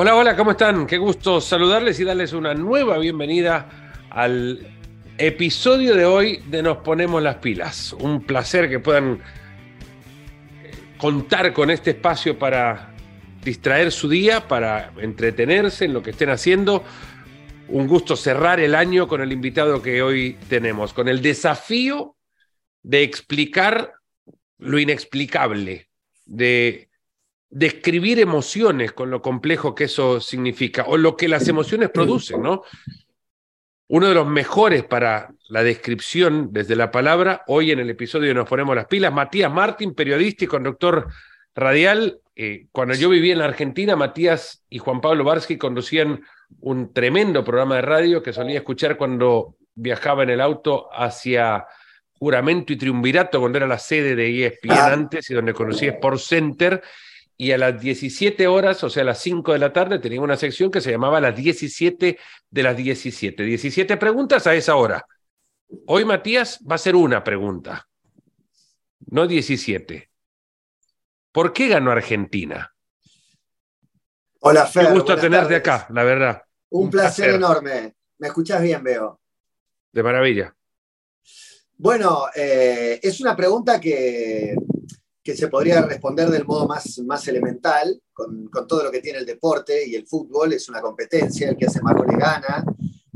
Hola, hola, ¿cómo están? Qué gusto saludarles y darles una nueva bienvenida al episodio de hoy de Nos Ponemos las Pilas. Un placer que puedan contar con este espacio para distraer su día, para entretenerse en lo que estén haciendo. Un gusto cerrar el año con el invitado que hoy tenemos, con el desafío de explicar lo inexplicable, de describir emociones con lo complejo que eso significa, o lo que las emociones producen, ¿no? Uno de los mejores para la descripción desde la palabra, hoy en el episodio Nos Ponemos las Pilas, Matías Martín, periodista y conductor radial. Eh, cuando yo vivía en la Argentina, Matías y Juan Pablo Barsky conducían un tremendo programa de radio que solía escuchar cuando viajaba en el auto hacia Juramento y Triunvirato, cuando era la sede de ESPN ah. antes y donde conocí Sport Center y a las 17 horas, o sea, a las 5 de la tarde, tenía una sección que se llamaba las 17 de las 17. 17 preguntas a esa hora. Hoy Matías va a hacer una pregunta, no 17. ¿Por qué ganó Argentina? Hola, Fer. Qué gusto tenerte acá, la verdad. Un, placer, enorme. ¿Me escuchas bien, veo? De maravilla. Bueno, eh, es una pregunta que que se podría responder del modo más, más elemental, con, todo lo que tiene el deporte y el fútbol, es una competencia, el que hace más goles gana,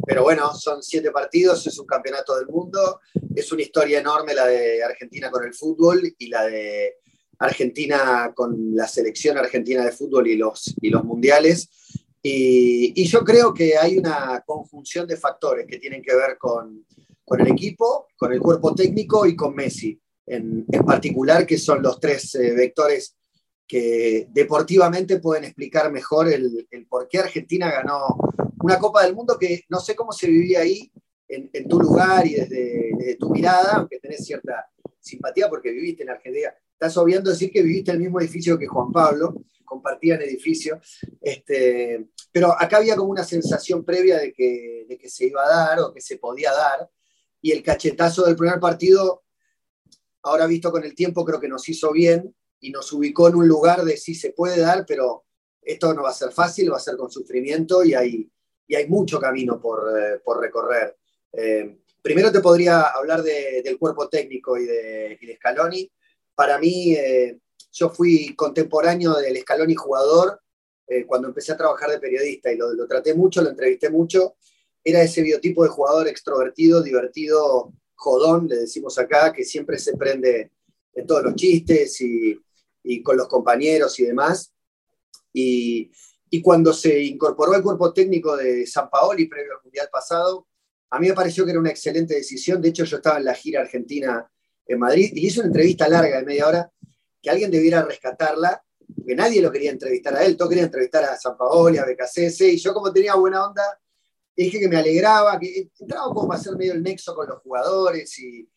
pero bueno, son siete partidos, es un campeonato del mundo, es una historia enorme la de Argentina con el fútbol y la de Argentina con la selección argentina de fútbol y los, y los mundiales. Y, y, yo creo que hay una conjunción de factores que tienen que ver con, con el equipo, con el cuerpo técnico y con Messi en, particular, que son los tres eh, vectores que deportivamente pueden explicar mejor el, por qué Argentina ganó una Copa del Mundo que no sé cómo se vivía ahí, en, tu lugar y desde, tu mirada, aunque tenés cierta simpatía porque viviste en Argentina. Estás obviando decir que viviste en el mismo edificio que Juan Pablo, compartían edificio, este, pero acá había como una sensación previa de que, de que se iba a dar o que se podía dar, y el cachetazo del primer partido ahora visto con el tiempo creo que nos hizo bien y nos ubicó en un lugar de sí se puede dar, pero esto no va a ser fácil, va a ser con sufrimiento y hay, y hay mucho camino por, eh, recorrer. Eh, primero te podría hablar del cuerpo técnico y de, Scaloni. Para mí, eh, yo fui contemporáneo del Scaloni jugador cuando empecé a trabajar de periodista y lo, lo traté mucho, lo entrevisté mucho. Era ese biotipo de jugador extrovertido, divertido, jodón, le decimos acá, que siempre se prende en todos los chistes y, con los compañeros y demás. Y, cuando se incorporó al cuerpo técnico de San Paoli previo al Mundial pasado, a mí me pareció que era una excelente decisión. De hecho, yo estaba en la gira argentina en Madrid y hice una entrevista larga de media hora que alguien debiera rescatarla, porque nadie lo quería entrevistar a él, todos querían entrevistar a San Paoli, a BKCS, y yo como tenía buena onda, dije que me alegraba, que entraba como a ser medio el nexo con los jugadores y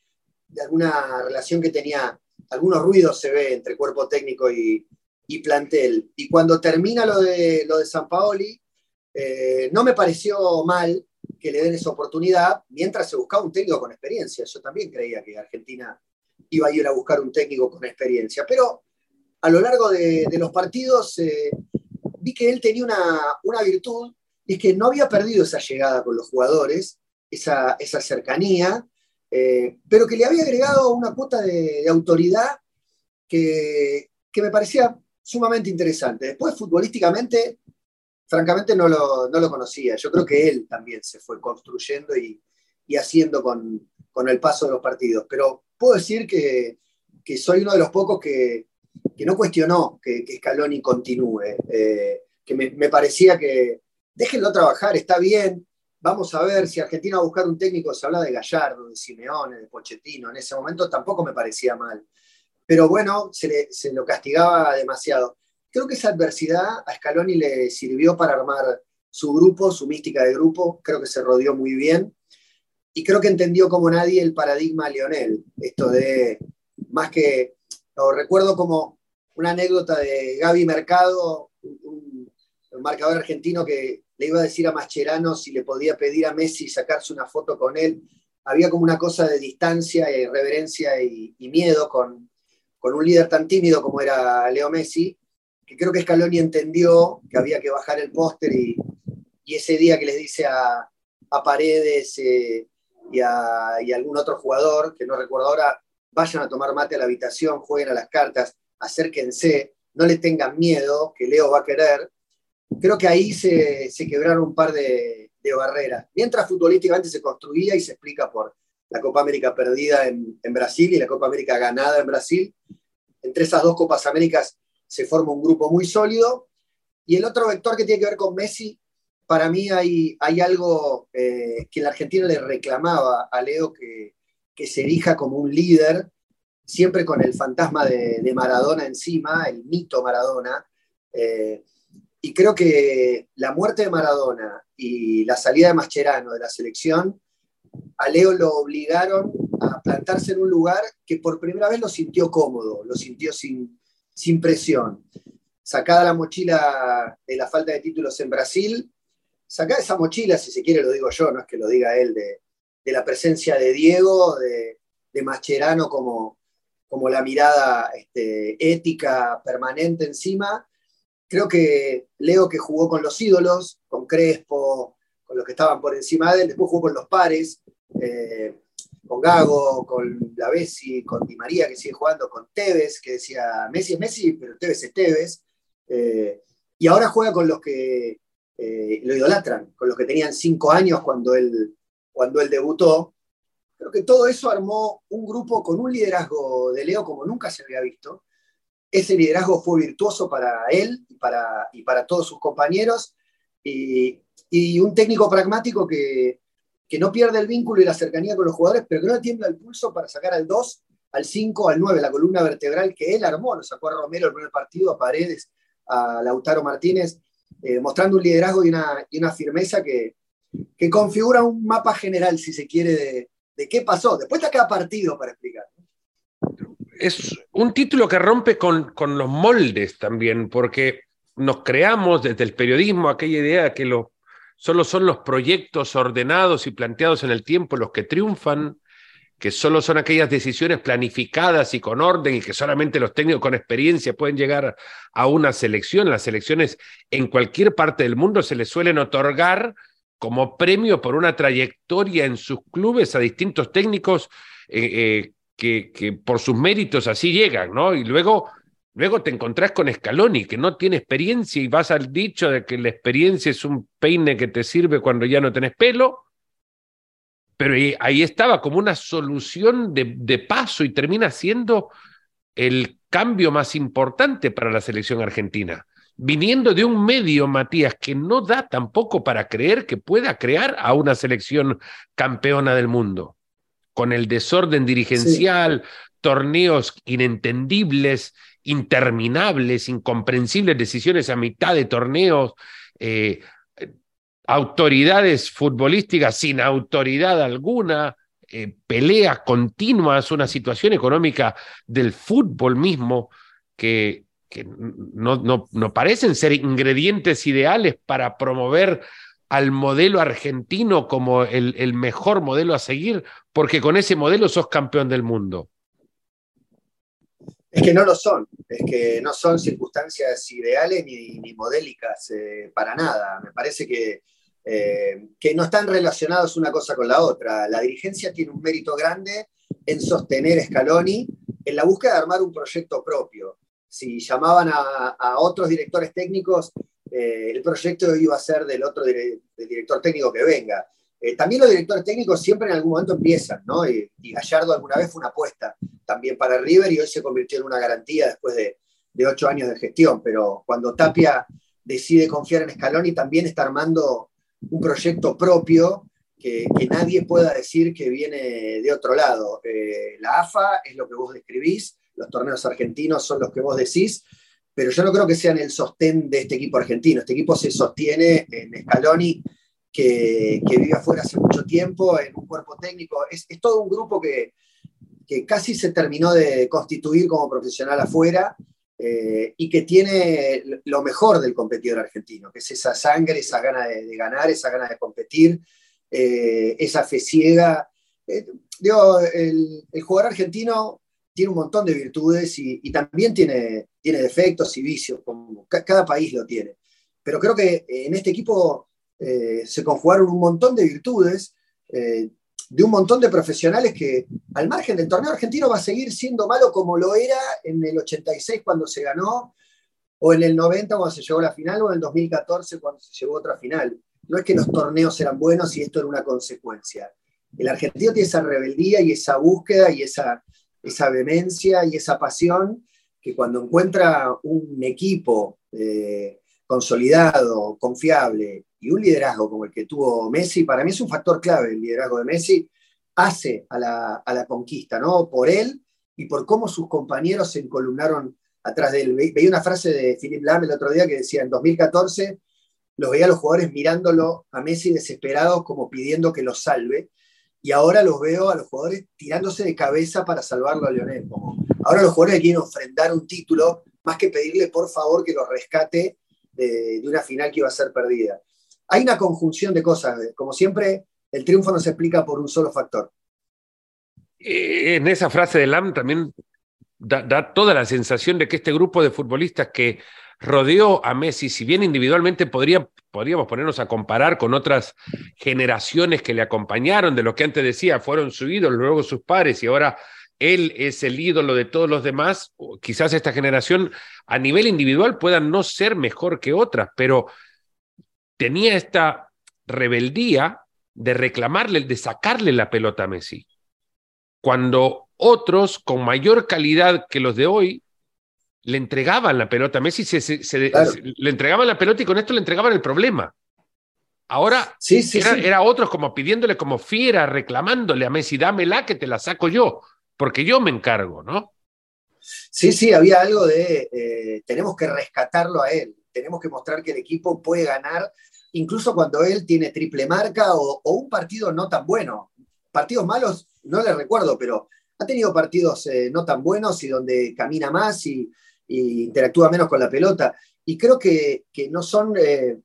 de alguna relación que tenía, algunos ruidos se ve entre cuerpo técnico y, plantel. Y cuando termina lo de, lo de San Paoli, eh, no me pareció mal que le den esa oportunidad mientras se buscaba un técnico con experiencia. Yo también creía que Argentina iba a ir a buscar un técnico con experiencia, pero a lo largo de, los partidos eh, vi que él tenía una, una virtud y que no había perdido esa llegada con los jugadores, esa, cercanía, eh, pero que le había agregado una cuota de, autoridad que, me parecía sumamente interesante. Después, futbolísticamente, francamente no lo, conocía. Yo creo que él también se fue construyendo y, haciendo con, el paso de los partidos. Pero puedo decir que, soy uno de los pocos que, no cuestionó que, Scaloni continúe, eh, que me, parecía que, déjenlo trabajar, está bien. Vamos a ver si Argentina va a buscar un técnico, se habla de Gallardo, de Simeone, de Pochettino, en ese momento tampoco me parecía mal. Pero bueno, se, lo castigaba demasiado. Creo que esa adversidad a Scaloni le sirvió para armar su grupo, su mística de grupo, creo que se rodeó muy bien y creo que entendió como nadie el paradigma Lionel, esto de más que, lo recuerdo como una anécdota de Gaby Mercado, un marcador argentino que le iba a decir a Mascherano si le podía pedir a Messi sacarse una foto con él. Había como una cosa de distancia, y reverencia y, miedo con, con, un líder tan tímido como era Leo Messi. que creo que Scaloni entendió que había que bajar el póster y, ese día que les dice a, Paredes eh, y, a, y, a, algún otro jugador, que no recuerdo ahora, vayan a tomar mate a la habitación, jueguen a las cartas, acérquense, no le tengan miedo, que Leo va a querer. Creo que ahí se, quebraron un par de, barreras. Mientras futbolísticamente se construía y se explica por la Copa América perdida en, Brasil y la Copa América ganada en Brasil. Entre esas dos Copas Américas se forma un grupo muy sólido. Y el otro vector que tiene que ver con Messi, para mí hay, hay algo eh, que el argentino le reclamaba a Leo que, que, se erija como un líder, siempre con el fantasma de, Maradona encima, el mito Maradona. Eh, y creo que la muerte de Maradona y la salida de Mascherano de la selección, a Leo lo obligaron a plantarse en un lugar que por primera vez lo sintió cómodo, lo sintió sin, sin presión. Sacada la mochila de la falta de títulos en Brasil, sacada esa mochila, si se quiere lo digo yo, no es que lo diga él, de, la presencia de Diego, de, de Mascherano como, como la mirada este, ética permanente encima. Creo que Leo que jugó con los ídolos, con Crespo, con los que estaban por encima de él, después jugó con los pares, eh, con Gago, con la Bessi, con Di María que sigue jugando, con Tevez, que decía Messi es Messi, pero Tevez es Tevez. Eh, y ahora juega con los que eh, lo idolatran, con los que tenían cinco años cuando él, cuando él debutó. Creo que todo eso armó un grupo con un liderazgo de Leo como nunca se había visto. Ese liderazgo fue virtuoso para él y para, y para todos sus compañeros. Y, y un técnico pragmático que, que no pierde el vínculo y la cercanía con los jugadores, pero que no tiembla el pulso para sacar al 2, al 5, al 9, la columna vertebral que él armó, lo sacó a Romero el primer partido, a Paredes, a Lautaro Martínez, eh, mostrando un liderazgo y una, y una firmeza que, que, configura un mapa general, si se quiere, de, de qué pasó. Después está cada partido para explicar. Es un título que rompe con, con los moldes también, porque nos creamos desde el periodismo aquella idea que solo son los proyectos ordenados y planteados en el tiempo los que triunfan, que solo son aquellas decisiones planificadas y con orden y que solamente los técnicos con experiencia pueden llegar a una selección. Las selecciones en cualquier parte del mundo se les suelen otorgar como premio por una trayectoria en sus clubes a distintos técnicos eh, eh, que, por sus méritos así llegan, ¿no? Y luego Luego te encontrás con Scaloni, que no tiene experiencia y vas al dicho de que la experiencia es un peine que te sirve cuando ya no tenés pelo. Pero ahí estaba como una solución de, de paso y termina siendo el cambio más importante para la selección argentina. Viniendo de un medio, Matías, que no da tampoco para creer que pueda crear a una selección campeona del mundo. Con el desorden dirigencial, torneos inentendibles interminables, incomprensibles decisiones a mitad de torneos, eh, autoridades futbolísticas sin autoridad alguna, eh, peleas continuas, una situación económica del fútbol mismo que, que no, no, no parecen ser ingredientes ideales para promover al modelo argentino como el, mejor modelo a seguir, porque con ese modelo sos campeón del mundo. Es que no lo son, es que no son circunstancias ideales ni, modélicas eh, para nada. Me parece que, eh, que no están relacionados una cosa con la otra. La dirigencia tiene un mérito grande en sostener Scaloni en la búsqueda de armar un proyecto propio. Si llamaban a, otros directores técnicos, eh, el proyecto iba a ser del otro director técnico que venga. Eh, también los directores técnicos siempre en algún momento empiezan, ¿no? Y, Gallardo alguna vez fue una apuesta también para River y hoy se convirtió en una garantía después de, ocho años de gestión. Pero cuando Tapia decide confiar en Scaloni, también está armando un proyecto propio que, nadie pueda decir que viene de otro lado. Eh, la AFA es lo que vos describís, los torneos argentinos son los que vos decís, pero yo no creo que sean el sostén de este equipo argentino. Este equipo se sostiene en Scaloni que, vive afuera hace mucho tiempo, en un cuerpo técnico. Es, todo un grupo que, casi se terminó de constituir como profesional afuera eh, y que tiene lo mejor del competidor argentino, que es esa sangre, esa gana de, ganar, esa gana de competir, eh, esa fe ciega. Eh, el, jugador argentino tiene un montón de virtudes y, también tiene, tiene defectos y vicios, como cada país lo tiene. Pero creo que en este equipo eh, se conjugaron un montón de virtudes eh, de un montón de profesionales que al margen del torneo argentino va a seguir siendo malo como lo era en el 86 cuando se ganó, o en el 90 cuando se llegó a la final, o en el 2014 cuando se llegó a otra final. No es que los torneos eran buenos y esto era una consecuencia. El argentino tiene esa rebeldía y esa búsqueda y esa, esa vehemencia y esa pasión que cuando encuentra un equipo eh, consolidado, confiable y un liderazgo como el que tuvo Messi, para mí es un factor clave el liderazgo de Messi, hace a la, conquista, ¿no? Por él y por cómo sus compañeros se encolumnaron atrás de él. Veía una frase de Philip Lam el otro día que decía, en 2014 los veía a los jugadores mirándolo a Messi desesperados como pidiendo que los salve, y ahora los veo a los jugadores tirándose de cabeza para salvarlo a Lionel. ahora los jugadores quieren ofrendar un título más que pedirle por favor que lo rescate de, una final que iba a ser perdida. Hay una conjunción de cosas. Como siempre, el triunfo no se explica por un solo factor. Eh, en esa frase de Lam también da, toda la sensación de que este grupo de futbolistas que rodeó a Messi, si bien individualmente podría, podríamos ponernos a comparar con otras generaciones que le acompañaron, de lo que antes decía, fueron su ídolo, luego sus pares y ahora él es el ídolo de todos los demás, quizás esta generación a nivel individual pueda no ser mejor que otras, pero tenía esta rebeldía de reclamarle, de sacarle la pelota a Messi. Cuando otros con mayor calidad que los de hoy le entregaban la pelota a Messi, se, le entregaban la pelota y con esto le entregaban el problema. Ahora sí, era, era, otros como pidiéndole como fiera, reclamándole a Messi, dámela que te la saco yo porque yo me encargo, ¿no? Sí, sí, había algo de, eh, tenemos que rescatarlo a él, tenemos que mostrar que el equipo puede ganar, incluso cuando él tiene triple marca o, un partido no tan bueno. Partidos malos, no le recuerdo, pero ha tenido partidos eh, no tan buenos y donde camina más y, interactúa menos con la pelota. Y creo que, no son eh,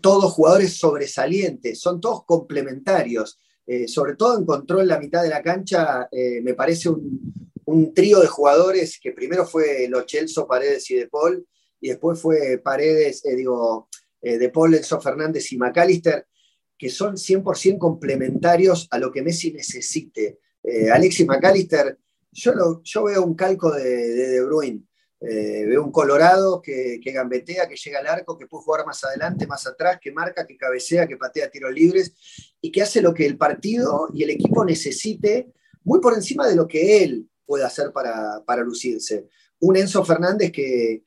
todos jugadores sobresalientes, son todos complementarios. Eh, sobre todo en la mitad de la cancha, eh, me parece un, trío de jugadores que primero fue Lo Celso, Paredes y De Paul, y después fue Paredes, eh, digo, De Paul, Enzo Fernández y McAllister, que son 100% complementarios a lo que Messi necesite. Alexis McAllister, yo, yo veo un calco de De, de Bruyne. Eh, veo un Colorado que, gambetea, que llega al arco, que puede jugar más adelante, más atrás, que marca, que cabecea, que patea tiros libres y que hace lo que el partido y el equipo necesite, muy por encima de lo que él puede hacer para, lucirse. Un Enzo Fernández que,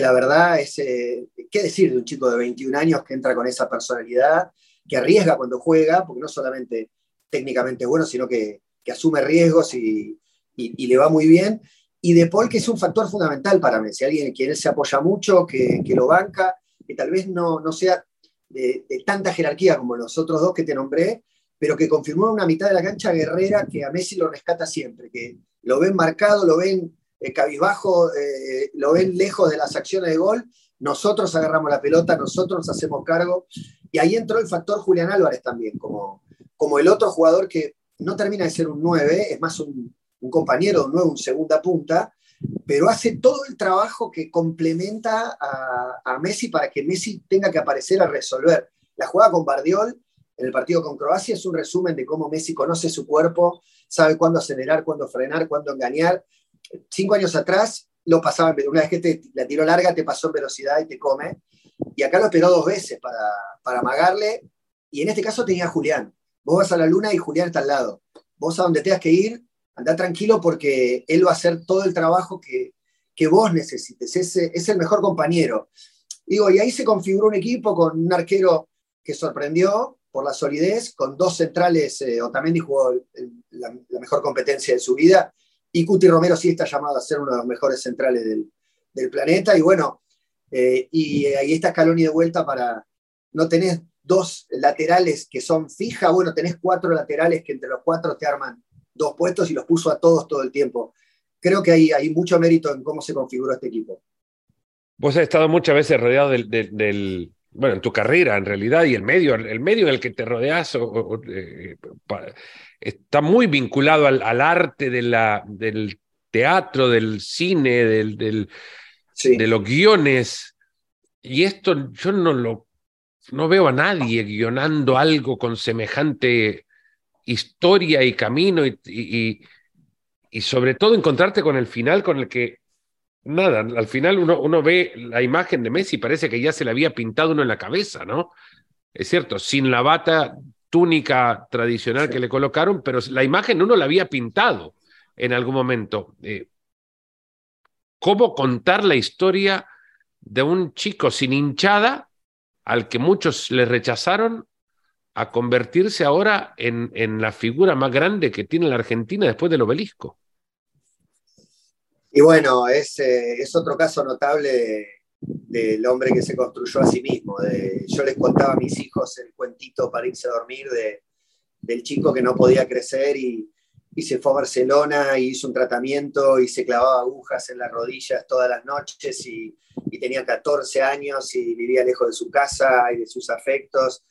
la verdad es, eh, ¿qué decir de un chico de 21 años que entra con esa personalidad, que arriesga cuando juega, porque no solamente técnicamente es bueno, sino que, asume riesgos y le va muy bien y De Paul, que es un factor fundamental para Messi, alguien en quien él se apoya mucho, que, lo banca, que tal vez no, no sea de, tanta jerarquía como los otros dos que te nombré, pero que confirmó una mitad de la cancha guerrera que a Messi lo rescata siempre, que lo ven marcado, lo ven eh, cabizbajo, eh, lo ven lejos de las acciones de gol, nosotros agarramos la pelota, nosotros nos hacemos cargo, y ahí entró el factor Julián Álvarez también, como, como el otro jugador que no termina de ser un 9, es más un, un compañero nuevo, un segunda punta, pero hace todo el trabajo que complementa a, Messi para que Messi tenga que aparecer a resolver. La jugada con Bardiol en el partido con Croacia es un resumen de cómo Messi conoce su cuerpo, sabe cuándo acelerar, cuándo frenar, cuándo engañar. Cinco años atrás lo pasaba, una vez que te, la tiró larga te pasó en velocidad y te come, y acá lo esperó dos veces para, para amagarle, y en este caso tenía a Julián. Vos vas a la luna y Julián está al lado. Vos a donde tengas que ir, anda tranquilo porque él va a hacer todo el trabajo que, vos necesites, es, es el mejor compañero. Digo, y ahí se configuró un equipo con un arquero que sorprendió por la solidez, con dos centrales, eh, Otamendi jugó la, mejor competencia de su vida, y Cuti Romero sí está llamado a ser uno de los mejores centrales del, planeta, y bueno, eh, y ahí está Scaloni de vuelta para, no tenés dos laterales que son fijas, bueno, tenés cuatro laterales que entre los cuatro te arman dos puestos y los puso a todos todo el tiempo. Creo que hay, hay mucho mérito en cómo se configuró este equipo. Vos has estado muchas veces rodeado del, bueno, en tu carrera en realidad y el medio, el medio en el que te rodeas, eh, está muy vinculado al, arte de la, del teatro, del cine, del, de los guiones. Y esto yo no lo no veo a nadie guionando algo con semejante historia y camino y, y, sobre todo encontrarte con el final con el que, nada, al final uno, uno ve la imagen de Messi, parece que ya se le había pintado uno en la cabeza, ¿no? Es cierto, sin la bata túnica tradicional que le colocaron, pero la imagen uno la había pintado en algún momento. Eh, ¿Cómo contar la historia de un chico sin hinchada al que muchos le rechazaron a convertirse ahora en, en la figura más grande que tiene la Argentina después del obelisco? Y bueno, es, eh, es otro caso notable del hombre que se construyó a sí mismo. yo les contaba a mis hijos el cuentito para irse a dormir de, del chico que no podía crecer y, y, se fue a Barcelona y hizo un tratamiento y se clavaba agujas en las rodillas todas las noches y, y tenía 14 años y vivía lejos de su casa y de sus afectos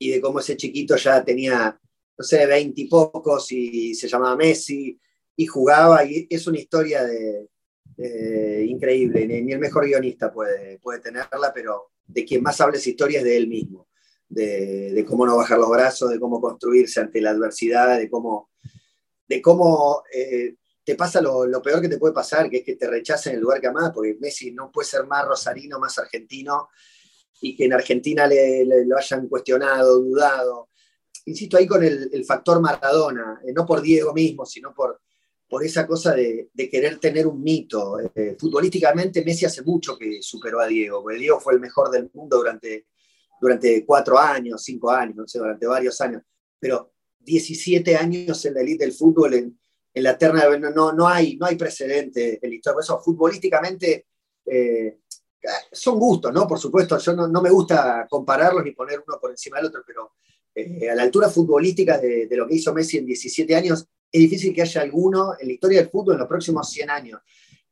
y de cómo ese chiquito ya tenía, no sé, 20 y pocos y se llamaba Messi y jugaba y es una historia de, increíble, ni, el mejor guionista puede, puede tenerla, pero de quien más habla esa historia es de él mismo, de, cómo no bajar los brazos, de cómo construirse ante la adversidad, de cómo, de cómo eh, te pasa lo, peor que te puede pasar, que es que te rechacen el lugar que amás, porque Messi no puede ser más rosarino, más argentino, y que en Argentina le, lo hayan cuestionado, dudado. Insisto ahí con el, factor Maradona, eh, no por Diego mismo, sino por, por esa cosa de, querer tener un mito. Eh, futbolísticamente Messi hace mucho que superó a Diego, porque Diego fue el mejor del mundo durante, durante cuatro años, cinco años, no sé, durante varios años, pero 17 años en la elite del fútbol, en, en la terna, no, no, hay, no hay precedente en la historia. Por eso, futbolísticamente, eh, son gustos, ¿no? Por supuesto, yo no, no, me gusta compararlos ni poner uno por encima del otro, pero eh, a la altura futbolística de, de, lo que hizo Messi en 17 años, es difícil que haya alguno en la historia del fútbol en los próximos 100 años.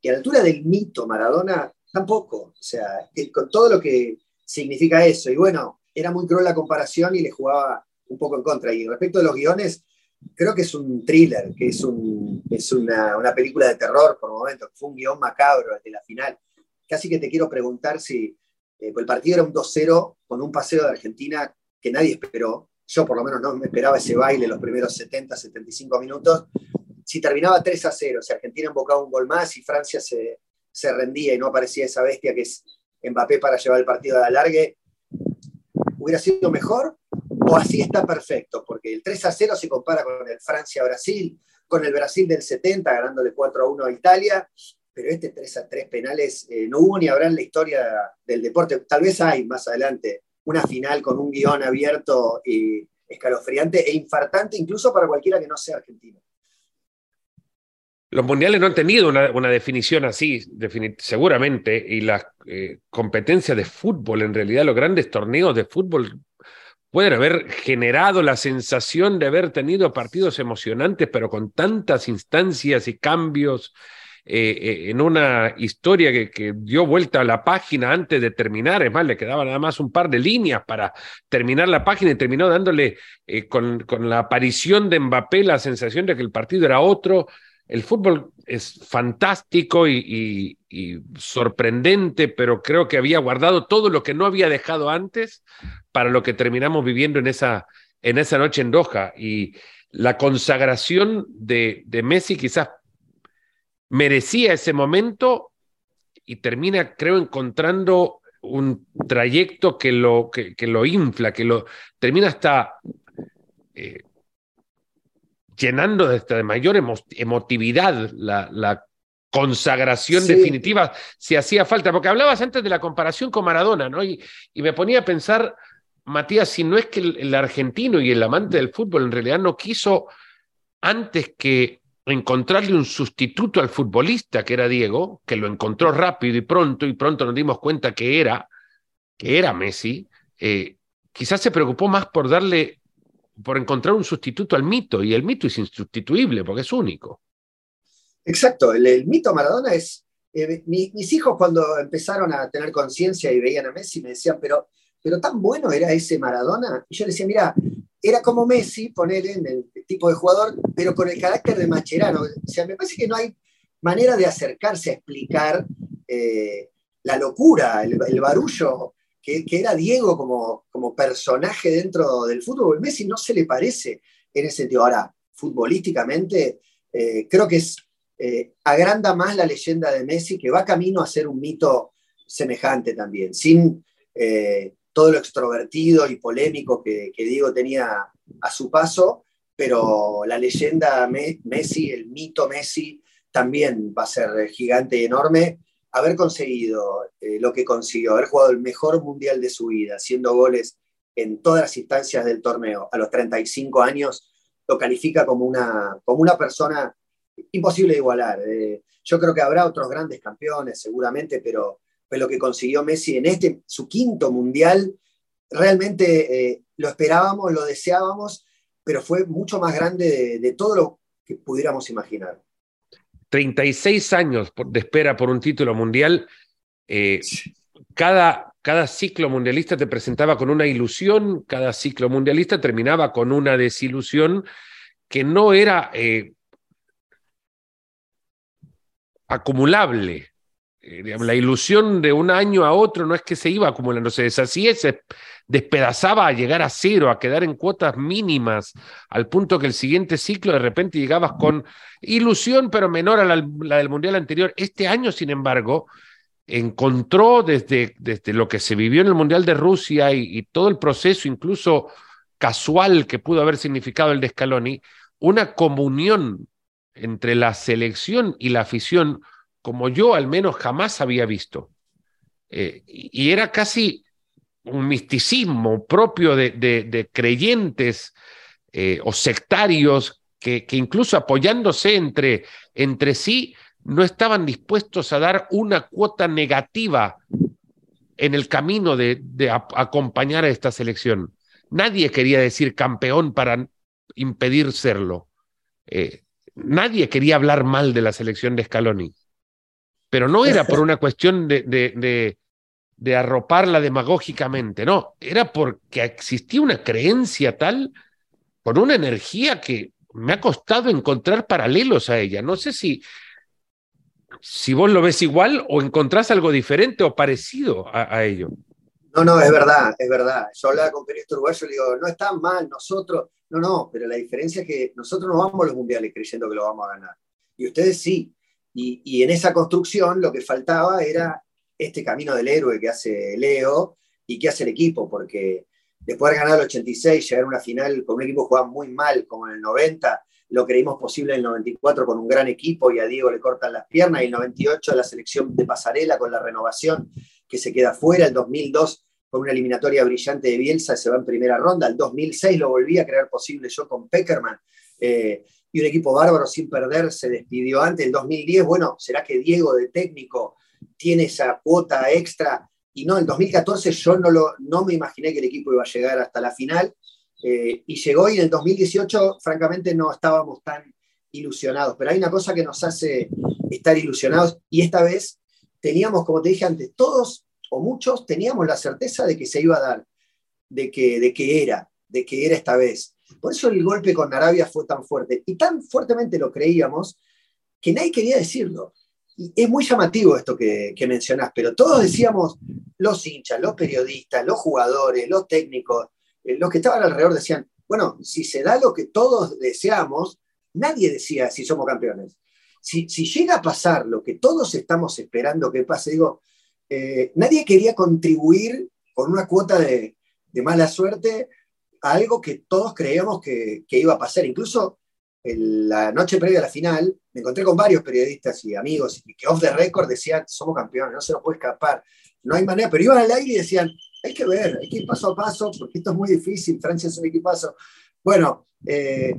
Y a la altura del mito Maradona, tampoco. O sea, con todo lo que significa eso. Y bueno, era muy cruel la comparación y le jugaba un poco en contra. Y respecto a los guiones, creo que es un thriller, que es, un, es una, una, película de terror por momentos. Fue un guion macabro desde la final. Casi que te quiero preguntar si eh, el partido era un 2-0 con un paseo de Argentina que nadie esperó yo por lo menos no me esperaba ese baile los primeros 70, 75 minutos. Si terminaba 3 a 0, si Argentina embocaba un gol más y Francia se, se rendía y no aparecía esa bestia que es Mbappé para llevar el partido a la alargue, ¿hubiera sido mejor? ¿O así está perfecto? Porque el 3 a 0 se compara con el Francia-Brasil, con el Brasil del 70 ganándole 4 a 1 a Italia, pero este 3 a 3 penales eh, no hubo ni habrá en la historia del deporte. Tal vez hay más adelante una final con un guion abierto y escalofriante e infartante incluso para cualquiera que no sea argentino. Los mundiales no han tenido una, definición así, seguramente, y las eh, competencias de fútbol, en realidad los grandes torneos de fútbol pueden haber generado la sensación de haber tenido partidos emocionantes, pero con tantas instancias y cambios eh, eh, en una historia que, dio vuelta a la página antes de terminar, es más, le quedaba nada más un par de líneas para terminar la página y terminó dándole eh, con, con, la aparición de Mbappé la sensación de que el partido era otro. El fútbol es fantástico y, sorprendente, pero creo que había guardado todo lo que no había dejado antes para lo que terminamos viviendo en esa, en esa noche en Doha. Y la consagración de, de Messi quizás merecía ese momento y termina, creo, encontrando un trayecto que lo, que, lo infla, que lo termina hasta eh, llenando de, de mayor emotividad la, consagración definitiva, si hacía falta. Porque hablabas antes de la comparación con Maradona, ¿no? Y, y me ponía a pensar, Matías, si no es que el argentino y el amante del fútbol en realidad no quiso antes que encontrarle un sustituto al futbolista que era Diego, que lo encontró rápido y pronto, y pronto nos dimos cuenta que era, que era Messi, eh, quizás se preocupó más por darle, por encontrar un sustituto al mito, y el mito es insustituible porque es único. Exacto, el, mito Maradona es... Eh, mis hijos cuando empezaron a tener conciencia y veían a Messi me decían, pero pero tan bueno era ese Maradona. Y yo le decía, mira, era como Messi, poner en el tipo de jugador, pero con el carácter de Macherano. O sea, me parece que no hay manera de acercarse a explicar eh, la locura, el, barullo que, era Diego como, como personaje dentro del fútbol. Messi no se le parece en ese sentido. Ahora, futbolísticamente, eh, creo que eh, agranda más la leyenda de Messi, que va camino a ser un mito semejante también, sin todo lo extrovertido y polémico que, Diego tenía a su paso, pero la leyenda Messi, el mito Messi, también va a ser gigante y enorme. Haber conseguido eh, lo que consiguió, haber jugado el mejor mundial de su vida, haciendo goles en todas las instancias del torneo a los 35 años, lo califica como una, como una persona imposible de igualar. Eh, yo creo que habrá otros grandes campeones, seguramente, pero fue lo que consiguió Messi en este, su quinto mundial. Realmente eh, lo esperábamos, lo deseábamos, pero fue mucho más grande de, todo lo que pudiéramos imaginar. 36 años de espera por un título mundial. Eh, cada, cada ciclo mundialista te presentaba con una ilusión, cada ciclo mundialista terminaba con una desilusión que no era eh, acumulable. Eh, la ilusión de un año a otro no es que se iba acumulando, se deshacía, se despedazaba a llegar a cero, a quedar en cuotas mínimas, al punto que el siguiente ciclo de repente llegabas con ilusión, pero menor a la, del Mundial anterior. Este año, sin embargo, encontró desde, desde lo que se vivió en el Mundial de Rusia y, y todo el proceso, incluso casual que pudo haber significado el de Scaloni, una comunión entre la selección y la afición como yo al menos jamás había visto. Eh, y era casi un misticismo propio de, creyentes eh, o sectarios que, incluso apoyándose entre, entre sí no estaban dispuestos a dar una cuota negativa en el camino de, acompañar a esta selección. Nadie quería decir campeón para impedir serlo. Eh, nadie quería hablar mal de la selección de Scaloni pero no era por una cuestión de, de, de, arroparla demagógicamente, no, era porque existía una creencia tal, con una energía que me ha costado encontrar paralelos a ella. No sé si, si vos lo ves igual o encontrás algo diferente o parecido a, ello. No, no, es verdad, es verdad. Yo hablaba con periodista uruguayo y le digo, no está mal, nosotros, no, no, pero la diferencia es que nosotros no vamos a los mundiales creyendo que lo vamos a ganar. Y ustedes sí, y, en esa construcción lo que faltaba era este camino del héroe que hace Leo y que hace el equipo, porque después de ganar el 86, llegar a una final con un equipo que jugaba muy mal, como en el 90, lo creímos posible en el 94 con un gran equipo y a Diego le cortan las piernas, y el 98 la selección de pasarela con la renovación que se queda fuera, el 2002 con una eliminatoria brillante de Bielsa se va en primera ronda, el 2006 lo volví a creer posible yo con Peckerman. Eh, y un equipo bárbaro sin perder se despidió antes. El 2010, bueno, ¿será que Diego de técnico tiene esa cuota extra? Y no, en 2014 yo no, lo, no me imaginé que el equipo iba a llegar hasta la final. Eh, y llegó y en el 2018, francamente, no estábamos tan ilusionados. Pero hay una cosa que nos hace estar ilusionados y esta vez teníamos, como te dije antes, todos o muchos teníamos la certeza de que se iba a dar, de que, de que era, de que era esta vez. Por eso el golpe con Arabia fue tan fuerte. Y tan fuertemente lo creíamos que nadie quería decirlo. Y es muy llamativo esto que, que mencionás, pero todos decíamos, los hinchas, los periodistas, los jugadores, los técnicos, eh, los que estaban alrededor decían, bueno, si se da lo que todos deseamos, nadie decía si somos campeones. Si, llega a pasar lo que todos estamos esperando que pase, digo, eh, nadie quería contribuir con una cuota de, de mala suerte algo que todos creíamos que, iba a pasar. Incluso en la noche previa a la final, me encontré con varios periodistas y amigos que off the record decían, somos campeones, no se nos puede escapar, no hay manera, pero iban al aire y decían, hay que ver, hay que ir paso a paso, porque esto es muy difícil, Francia es un equipazo. Bueno, eh,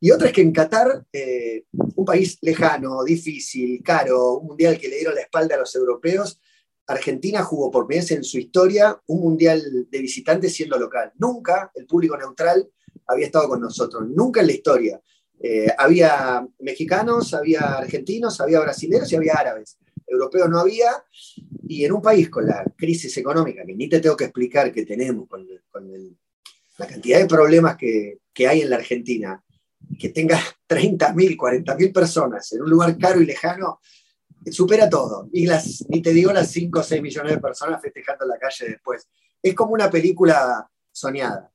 y otra es que en Qatar, eh, un país lejano, difícil, caro, un mundial que le dieron la espalda a los europeos, Argentina jugó por primera vez en su historia un mundial de visitantes siendo local. Nunca el público neutral había estado con nosotros, nunca en la historia. Eh, había mexicanos, había argentinos, había brasileños y había árabes. Europeos no había. Y en un país con la crisis económica, que ni te tengo que explicar que tenemos, con, la cantidad de problemas que, que hay en la Argentina, que tenga 30.000, 40.000 personas en un lugar caro y lejano, supera todo. Y las, ni te digo las 5 o 6 millones de personas festejando en la calle después. Es como una película soñada.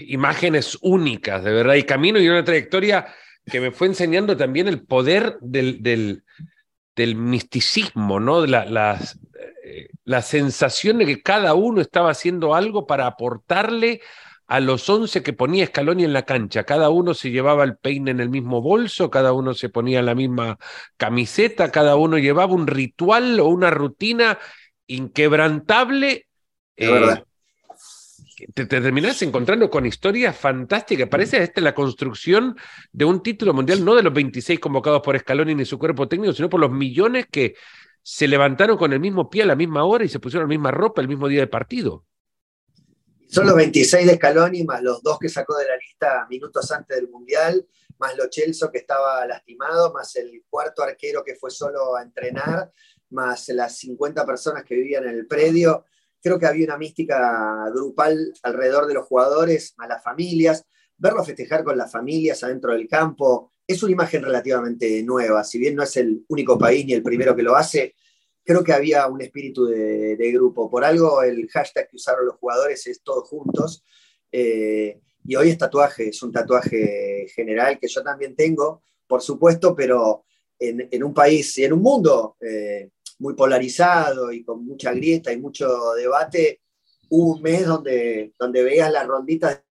imágenes únicas, de verdad, y camino y una trayectoria que me fue enseñando también el poder del, del, misticismo, ¿no? La, las, eh, la sensación de que cada uno estaba haciendo algo para aportarle a los 11 que ponía Scaloni en la cancha. Cada uno se llevaba el peine en el mismo bolso, cada uno se ponía la misma camiseta, cada uno llevaba un ritual o una rutina inquebrantable. Eh, te, terminas encontrando con historias fantásticas. Parece esta la construcción de un título mundial, no de los 26 convocados por Scaloni ni su cuerpo técnico, sino por los millones que se levantaron con el mismo pie a la misma hora y se pusieron la misma ropa el mismo día de partido. Son los 26 de Scaloni, más los dos que sacó de la lista minutos antes del Mundial, más Lo Chelso que estaba lastimado, más el cuarto arquero que fue solo a entrenar, más las 50 personas que vivían en el predio. Creo que había una mística grupal alrededor de los jugadores, más las familias. Verlo festejar con las familias adentro del campo es una imagen relativamente nueva. Si bien no es el único país ni el primero que lo hace, creo que había un espíritu de, grupo. Por algo el hashtag que usaron los jugadores es todos juntos. Eh, y hoy es tatuaje, es un tatuaje general que yo también tengo, por supuesto, pero en, un país y en un mundo eh, muy polarizado y con mucha grieta y mucho debate, hubo un mes donde, donde veías las ronditas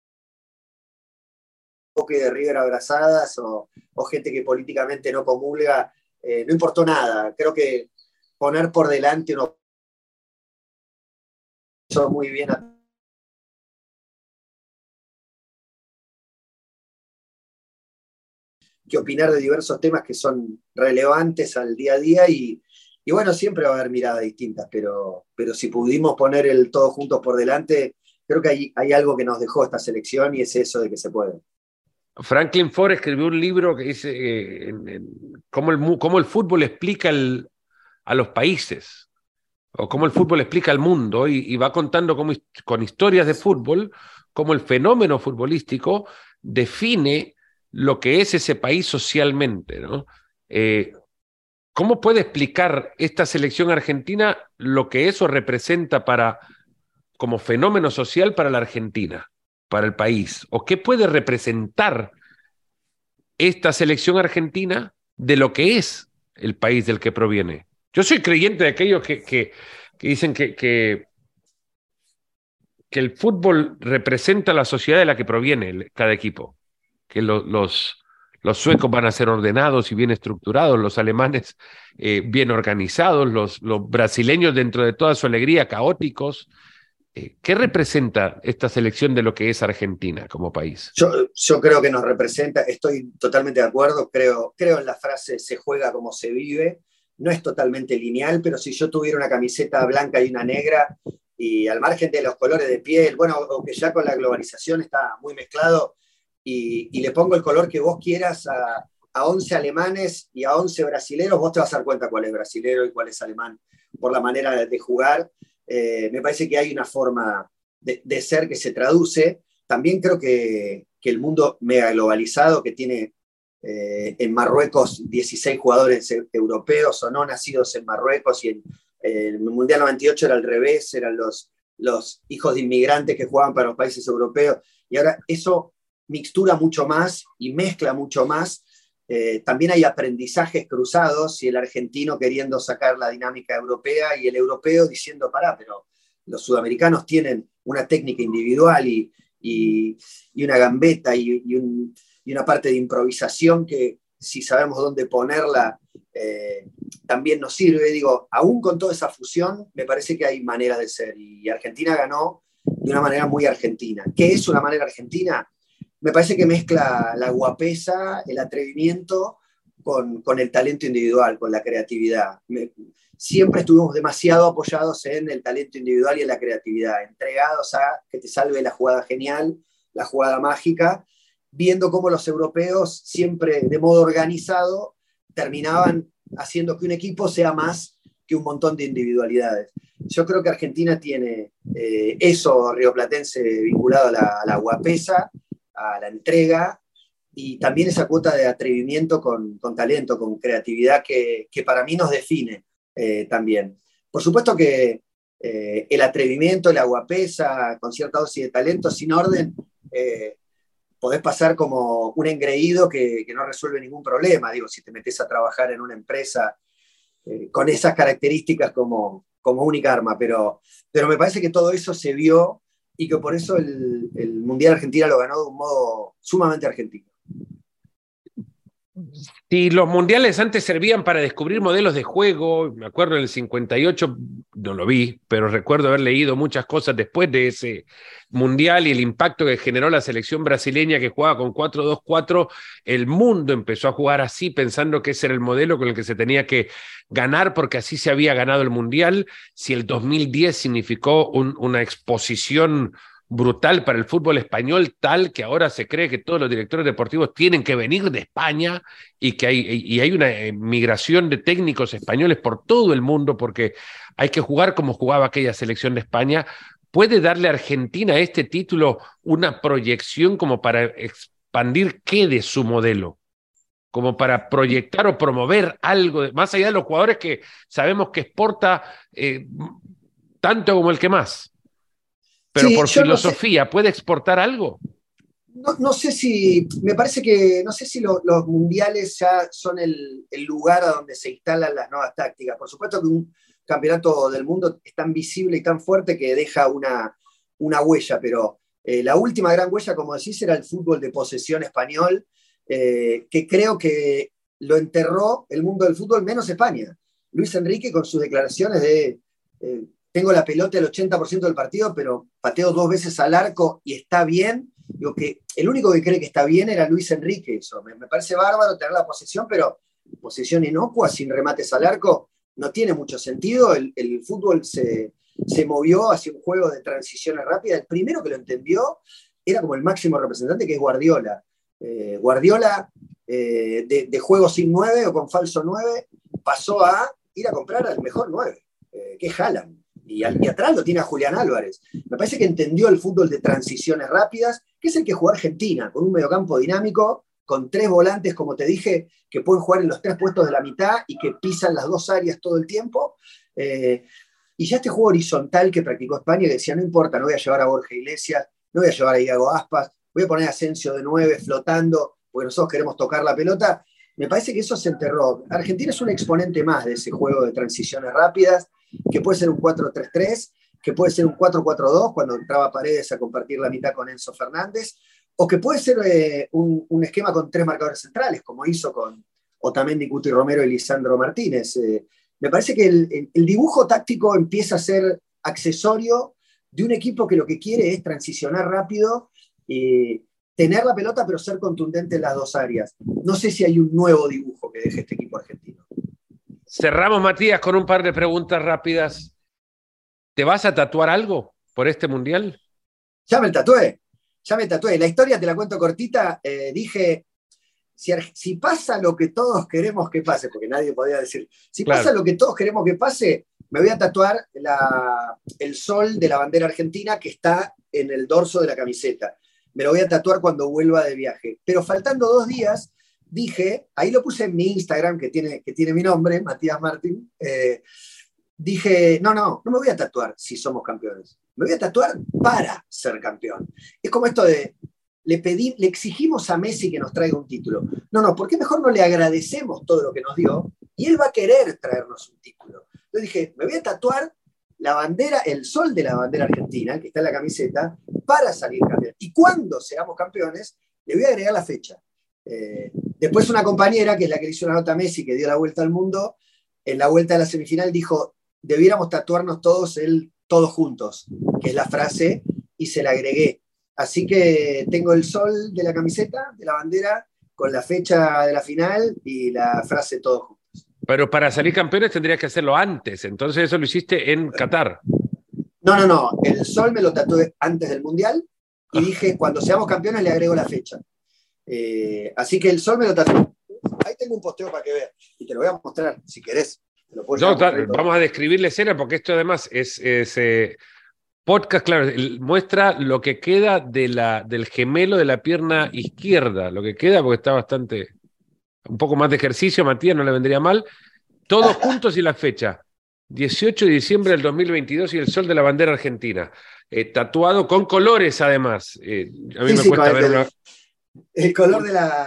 de River abrazadas o, gente que políticamente no comulga, eh, no importó nada. Creo que poner por delante uno muy bien que opinar de diversos temas que son relevantes al día a día y, bueno, siempre va a haber miradas distintas, pero, pero si pudimos poner el todo juntos por delante, creo que hay, hay algo que nos dejó esta selección y es eso de que se puede. Franklin Ford escribió un libro que dice eh, cómo, el, cómo el fútbol explica el, a los países, o cómo el fútbol explica al mundo, y, va contando con historias de fútbol, cómo el fenómeno futbolístico define lo que es ese país socialmente. ¿no? Eh, ¿Cómo puede explicar esta selección argentina lo que eso representa para, como fenómeno social para la Argentina, para el país? ¿O qué puede representar esta selección argentina de lo que es el país del que proviene? Yo soy creyente de aquellos que, que, dicen que, que, el fútbol representa la sociedad de la que proviene cada equipo, que los, los suecos van a ser ordenados y bien estructurados, los alemanes eh, bien organizados, los, los, brasileños dentro de toda su alegría caóticos. Eh, ¿Qué representa esta selección de lo que es Argentina como país? Yo, yo, creo que nos representa, estoy totalmente de acuerdo, creo, creo en la frase se juega como se vive no es totalmente lineal, pero si yo tuviera una camiseta blanca y una negra, y al margen de los colores de piel, bueno, aunque ya con la globalización está muy mezclado, y, le pongo el color que vos quieras a, a, 11 alemanes y a 11 brasileros, vos te vas a dar cuenta cuál es brasilero y cuál es alemán, por la manera de, jugar. Eh, me parece que hay una forma de, ser que se traduce. También creo que, que el mundo mega globalizado, que tiene eh, en Marruecos 16 jugadores europeos o no nacidos en Marruecos y en el Mundial 98 era al revés, eran los, los hijos de inmigrantes que jugaban para los países europeos. Y ahora eso mixtura mucho más y mezcla mucho más. Eh, también hay aprendizajes cruzados y el argentino queriendo sacar la dinámica europea y el europeo diciendo, pará, pero los sudamericanos tienen una técnica individual y, y, una gambeta y, y un, y una parte de improvisación que si sabemos dónde ponerla, eh, también nos sirve. Digo, aún con toda esa fusión, me parece que hay manera de ser. Y Argentina ganó de una manera muy argentina. ¿Qué es una manera argentina? Me parece que mezcla la guapesa, el atrevimiento con, el talento individual, con la creatividad. siempre estuvimos demasiado apoyados en el talento individual y en la creatividad, entregados a que te salve la jugada genial, la jugada mágica, viendo cómo los europeos, siempre de modo organizado, terminaban haciendo que un equipo sea más que un montón de individualidades. Yo creo que Argentina tiene eh, eso rioplatense vinculado a la, a guapesa, a la entrega y también esa cuota de atrevimiento con, talento, con creatividad que, para mí nos define eh, también. Por supuesto que eh, el atrevimiento, la guapesa, con cierta dosis de talento, sin orden, podés pasar como un engreído que, no resuelve ningún problema. Digo, si te metes a trabajar en una empresa con esas características como, como única arma, pero, pero me parece que todo eso se vio y que por eso el, el Mundial Argentina lo ganó de un modo sumamente argentino. Si los mundiales antes servían para descubrir modelos de juego, me acuerdo en el 58, no lo vi, pero recuerdo haber leído muchas cosas después de ese mundial y el impacto que generó la selección brasileña que jugaba con 4-2-4, el mundo empezó a jugar así pensando que ese era el modelo con el que se tenía que ganar porque así se había ganado el mundial. Si el 2010 significó una exposición brutal para el fútbol español, tal que ahora se cree que todos los directores deportivos tienen que venir de España y que hay, y hay una eh, migración de técnicos españoles por todo el mundo porque hay que jugar como jugaba aquella selección de España. ¿Puede darle a Argentina este título una proyección como para expandir qué de su modelo? como para proyectar o promover algo, más allá de los jugadores que sabemos que exporta eh, tanto como el que más. Pero por filosofía, ¿puede exportar algo? No, sé si, me parece que, no sé si los mundiales ya son el, lugar a donde se instalan las nuevas tácticas. Por supuesto que un campeonato del mundo es tan visible y tan fuerte que deja una, una huella, pero eh, la última gran huella, como decís, era el fútbol de posesión español, eh, que creo que lo enterró el mundo del fútbol, menos España. Luis Enrique con sus declaraciones de eh, tengo la pelota el 80% del partido, pero pateo dos veces al arco y está bien. Digo que el único que cree que está bien era Luis Enrique. Eso me, parece bárbaro tener la posesión, pero posesión inocua, sin remates al arco, no tiene mucho sentido. El, fútbol se, movió hacia un juego de transiciones rápidas. El primero que lo entendió era como el máximo representante, que es Guardiola. Eh, Guardiola, eh, de, de, juego sin 9 o con falso 9, pasó a ir a comprar al mejor 9, eh, que es Haaland y, atrás lo tiene a Julián Álvarez. Me parece que entendió el fútbol de transiciones rápidas, que es el que juega Argentina, con un mediocampo dinámico, con tres volantes, como te dije, que pueden jugar en los tres puestos de la mitad y que pisan las dos áreas todo el tiempo. Eh, y ya este juego horizontal que practicó España, que decía, no importa, no voy a llevar a Borja Iglesias, no voy a llevar a Iago Aspas, voy a poner a Asensio de nueve flotando, porque nosotros queremos tocar la pelota. Me parece que eso se enterró. Argentina es un exponente más de ese juego de transiciones rápidas que puede ser un 4-3-3, que puede ser un 4-4-2 cuando entraba Paredes a compartir la mitad con Enzo Fernández, o que puede ser eh, un, esquema con tres marcadores centrales, como hizo con Otamendi, Cuti Romero y Lisandro Martínez. Eh, me parece que el, dibujo táctico empieza a ser accesorio de un equipo que lo que quiere es transicionar rápido, y tener la pelota, pero ser contundente en las dos áreas. No sé si hay un nuevo dibujo que deje este equipo argentino. Cerramos, Matías, con un par de preguntas rápidas. ¿Te vas a tatuar algo por este mundial? Ya me tatué, ya me tatué. La historia te la cuento cortita. Eh, dije, si, pasa lo que todos queremos que pase, porque nadie podía decir, si pasa lo que todos queremos que pase, me voy a tatuar el sol de la bandera argentina que está en el dorso de la camiseta. Me lo voy a tatuar cuando vuelva de viaje. Pero faltando dos días, dije, ahí lo puse en mi Instagram, que tiene, que tiene mi nombre, Matías Martín, eh, dije, no, no, no me voy a tatuar si somos campeones, me voy a tatuar para ser campeón. Es como esto de, le, pedí, le exigimos a Messi que nos traiga un título. No, no, ¿por qué mejor no le agradecemos todo lo que nos dio? Y él va a querer traernos un título. Yo dije, me voy a tatuar la bandera, el sol de la bandera argentina, que está en la camiseta, para salir campeón. Y cuando seamos campeones, le voy a agregar la fecha. Eh, después una compañera, que es la que le hizo una nota a Messi, que dio la vuelta al mundo, en la vuelta de la semifinal dijo, debiéramos tatuarnos todos el todos juntos, que es la frase, y se la agregué. Así que tengo el sol de la camiseta, de la bandera, con la fecha de la final y la frase todos juntos. Pero para salir campeones tendrías que hacerlo antes, entonces eso lo hiciste en Qatar. No, no, no, el sol me lo tatué antes del Mundial y dije, cuando seamos campeones le agrego la fecha. Eh, así que el sol me lo tatuó. Ahí tengo un posteo para que veas y te lo voy a mostrar si querés. vamos a describir la escena porque esto además es, eh, podcast, claro, muestra lo que queda de la, del gemelo de la pierna izquierda, lo que queda porque está bastante, un poco más de ejercicio, Matías, no le vendría mal. Todos juntos y la fecha. 18 de diciembre del 2022 y el sol de la bandera argentina. Eh, tatuado con colores además. Eh, a mí me cuesta ver una... El color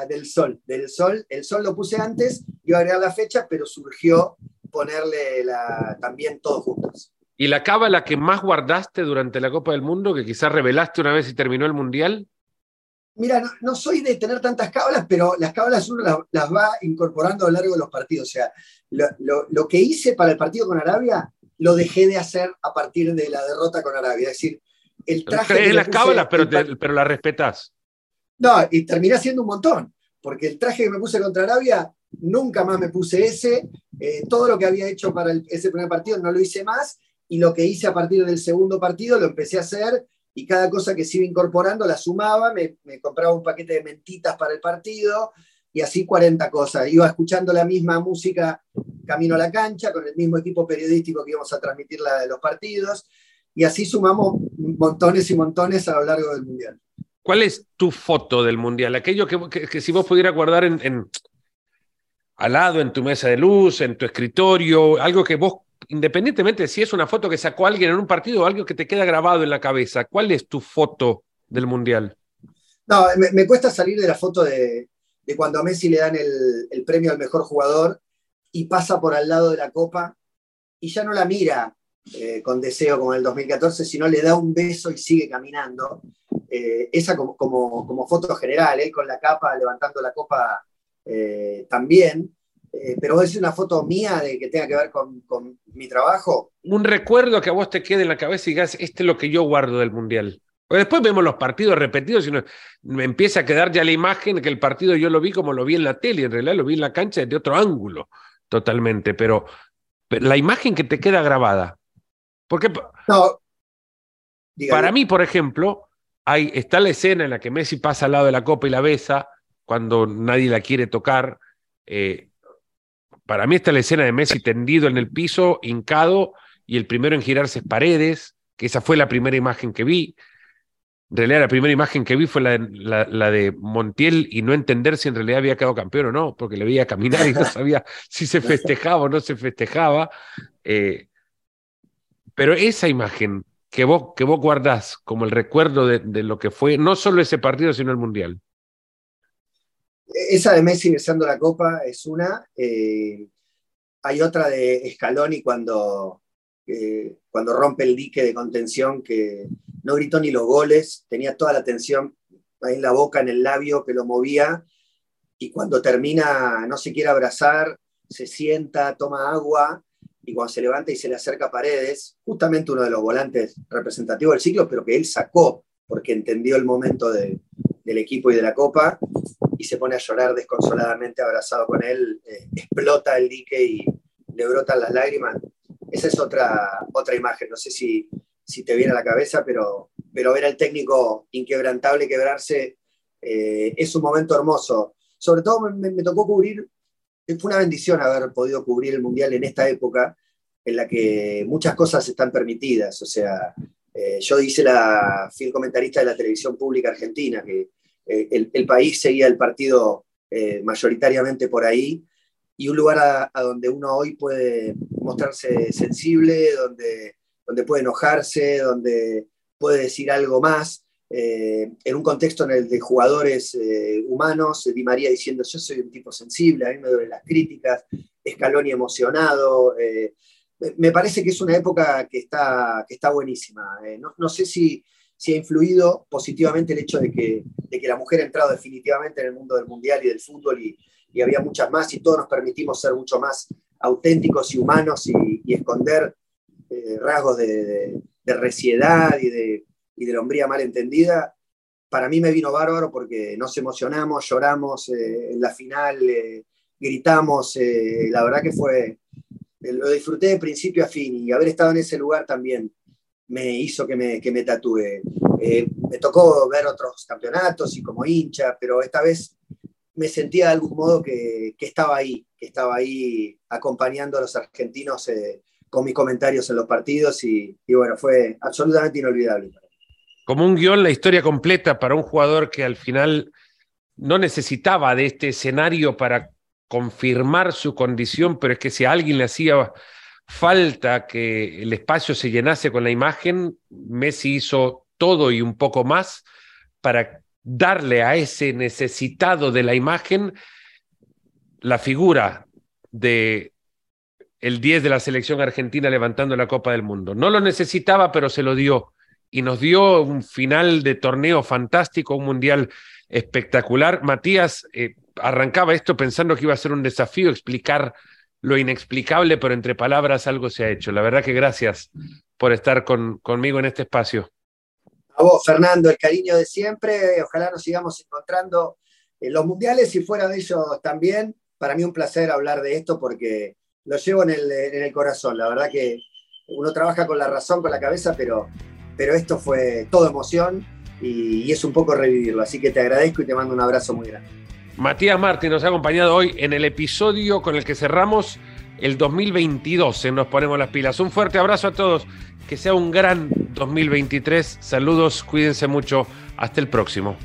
del sol, del sol. El sol lo puse antes, iba a agregar la fecha, pero surgió ponerle la, también todos juntos. ¿Y la cábala que más guardaste durante la Copa del Mundo, que quizás revelaste una vez y terminó el Mundial? Mira, no, soy de tener tantas cábalas, pero las cábalas uno las, va incorporando a lo largo de los partidos. O sea, lo, que hice para el partido con Arabia, lo dejé de hacer a partir de la derrota con Arabia. Es decir, el traje. Crees las cábalas, pero, pero las respetas. No, y terminé haciendo un montón, porque el traje que me puse contra Arabia, nunca más me puse ese. Eh, todo lo que había hecho para ese primer partido no lo hice más, y lo que hice a partir del segundo partido lo empecé a hacer y cada cosa que se iba incorporando la sumaba, me, compraba un paquete de mentitas para el partido y así 40 cosas. Iba escuchando la misma música camino a la cancha, con el mismo equipo periodístico que íbamos a transmitir la los partidos, y así sumamos montones y montones a lo largo del Mundial. ¿Cuál es tu foto del Mundial? Aquello que, si vos pudieras guardar en, al lado, en tu mesa de luz, en tu escritorio, algo que vos independientemente de si es una foto que sacó alguien en un partido o algo que te queda grabado en la cabeza, ¿cuál es tu foto del Mundial? No, me, cuesta salir de la foto de, cuando a Messi le dan el, premio al mejor jugador y pasa por al lado de la copa y ya no la mira eh, con deseo como en el 2014, sino le da un beso y sigue caminando. Eh, esa como, como, foto general, eh, con la capa levantando la copa también. Eh, pero es una foto mía de que tenga que ver con, mi trabajo. Un recuerdo que a vos te quede en la cabeza y digas, este es lo que yo guardo del Mundial. Porque después vemos los partidos repetidos y me empieza a quedar ya la imagen que el partido yo lo vi como lo vi en la tele, en realidad lo vi en la cancha desde otro ángulo, totalmente, pero, la imagen que te queda grabada. Porque no, para mí, por ejemplo, hay, está la escena en la que Messi pasa al lado de la copa y la besa cuando nadie la quiere tocar. Eh, para mí está la escena de Messi tendido en el piso, hincado, y el primero en girarse es Paredes, que esa fue la primera imagen que vi. En realidad la primera imagen que vi fue la de, Montiel y no entender si en realidad había quedado campeón o no, porque le veía caminar y no sabía si se festejaba o no se festejaba. Eh, pero esa imagen que vos, que vos guardás como el recuerdo de, lo que fue, no solo ese partido, sino el Mundial. Esa de Messi besando la copa es una. Eh, hay otra de Scaloni cuando, eh, cuando rompe el dique de contención que no gritó ni los goles, tenía toda la tensión ahí en la boca, en el labio, que lo movía. Y cuando termina, no se quiere abrazar, se sienta, toma agua y cuando se levanta y se le acerca a Paredes, justamente uno de los volantes representativos del ciclo, pero que él sacó porque entendió el momento del equipo y de la copa, y se pone a llorar desconsoladamente abrazado con él, eh, explota el dique y le brotan las lágrimas. Esa es otra, otra imagen, no sé si, si te viene a la cabeza, pero, pero ver al técnico inquebrantable quebrarse eh, es un momento hermoso. Sobre todo me, tocó cubrir, fue una bendición haber podido cubrir el Mundial en esta época en la que muchas cosas están permitidas. O sea, eh, yo hice la fiel comentarista de la televisión pública argentina, que eh, el, país seguía el partido eh, mayoritariamente por ahí, y un lugar a, donde uno hoy puede mostrarse sensible, donde, donde puede enojarse, donde puede decir algo más, eh, en un contexto en el de jugadores humanos, Di María diciendo yo soy un tipo sensible, a mí me duelen las críticas, Scaloni emocionado, me parece que es una época que está, que está buenísima. No, no, sé si, si ha influido positivamente el hecho de que, de que la mujer ha entrado definitivamente en el mundo del mundial y del fútbol y, había muchas más y todos nos permitimos ser mucho más auténticos y humanos y, esconder eh, rasgos de, de, reciedad y de, y de hombría mal entendida. Para mí me vino bárbaro porque nos emocionamos, lloramos eh, en la final, eh, gritamos, la verdad que fue, lo disfruté de principio a fin y haber estado en ese lugar también me hizo que me, que me tatúe. Eh, me tocó ver otros campeonatos y como hincha, pero esta vez me sentía de algún modo que, estaba ahí, que estaba ahí acompañando a los argentinos eh, con mis comentarios en los partidos y, bueno, fue absolutamente inolvidable. Como un guion, la historia completa para un jugador que al final no necesitaba de este escenario para confirmar su condición, pero es que si a alguien le hacía falta que el espacio se llenase con la imagen, Messi hizo todo y un poco más para darle a ese necesitado de la imagen la figura de el 10 de la selección argentina levantando la Copa del Mundo. No lo necesitaba, pero se lo dio y nos dio un final de torneo fantástico, un mundial espectacular. Matías eh, arrancaba esto pensando que iba a ser un desafío explicar lo inexplicable, pero entre palabras algo se ha hecho. La verdad que gracias por estar con, conmigo en este espacio. A vos, Fernando, el cariño de siempre. Ojalá nos sigamos encontrando en los mundiales y fuera de ellos también. Para mí un placer hablar de esto porque lo llevo en el, corazón. La verdad que uno trabaja con la razón, con la cabeza, pero, pero esto fue todo emoción y, es un poco revivirlo. Así que te agradezco y te mando un abrazo muy grande. Matías Martín nos ha acompañado hoy en el episodio con el que cerramos el 2022 en Nos Ponemos las Pilas. Un fuerte abrazo a todos, que sea un gran 2023. Saludos, cuídense mucho, hasta el próximo.